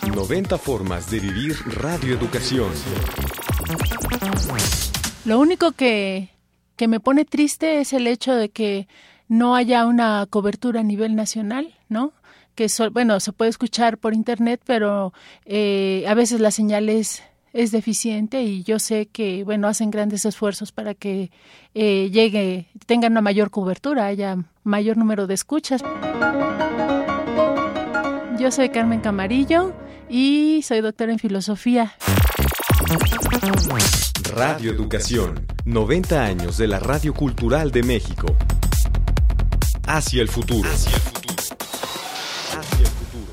90 formas de vivir radioeducación. Lo único que, que me pone triste es el hecho de que no haya una cobertura a nivel nacional, ¿no? Que, bueno, se puede escuchar por internet, pero eh, a veces la señal es, deficiente y yo sé que, bueno, hacen grandes esfuerzos para que eh, llegue, tengan una mayor cobertura, haya mayor número de escuchas. Yo soy Carmen Camarillo y soy doctora en filosofía. Radio Educación, 90 años de la Radio Cultural de México. Hacia el futuro. Hacia el futuro. Hacia el futuro.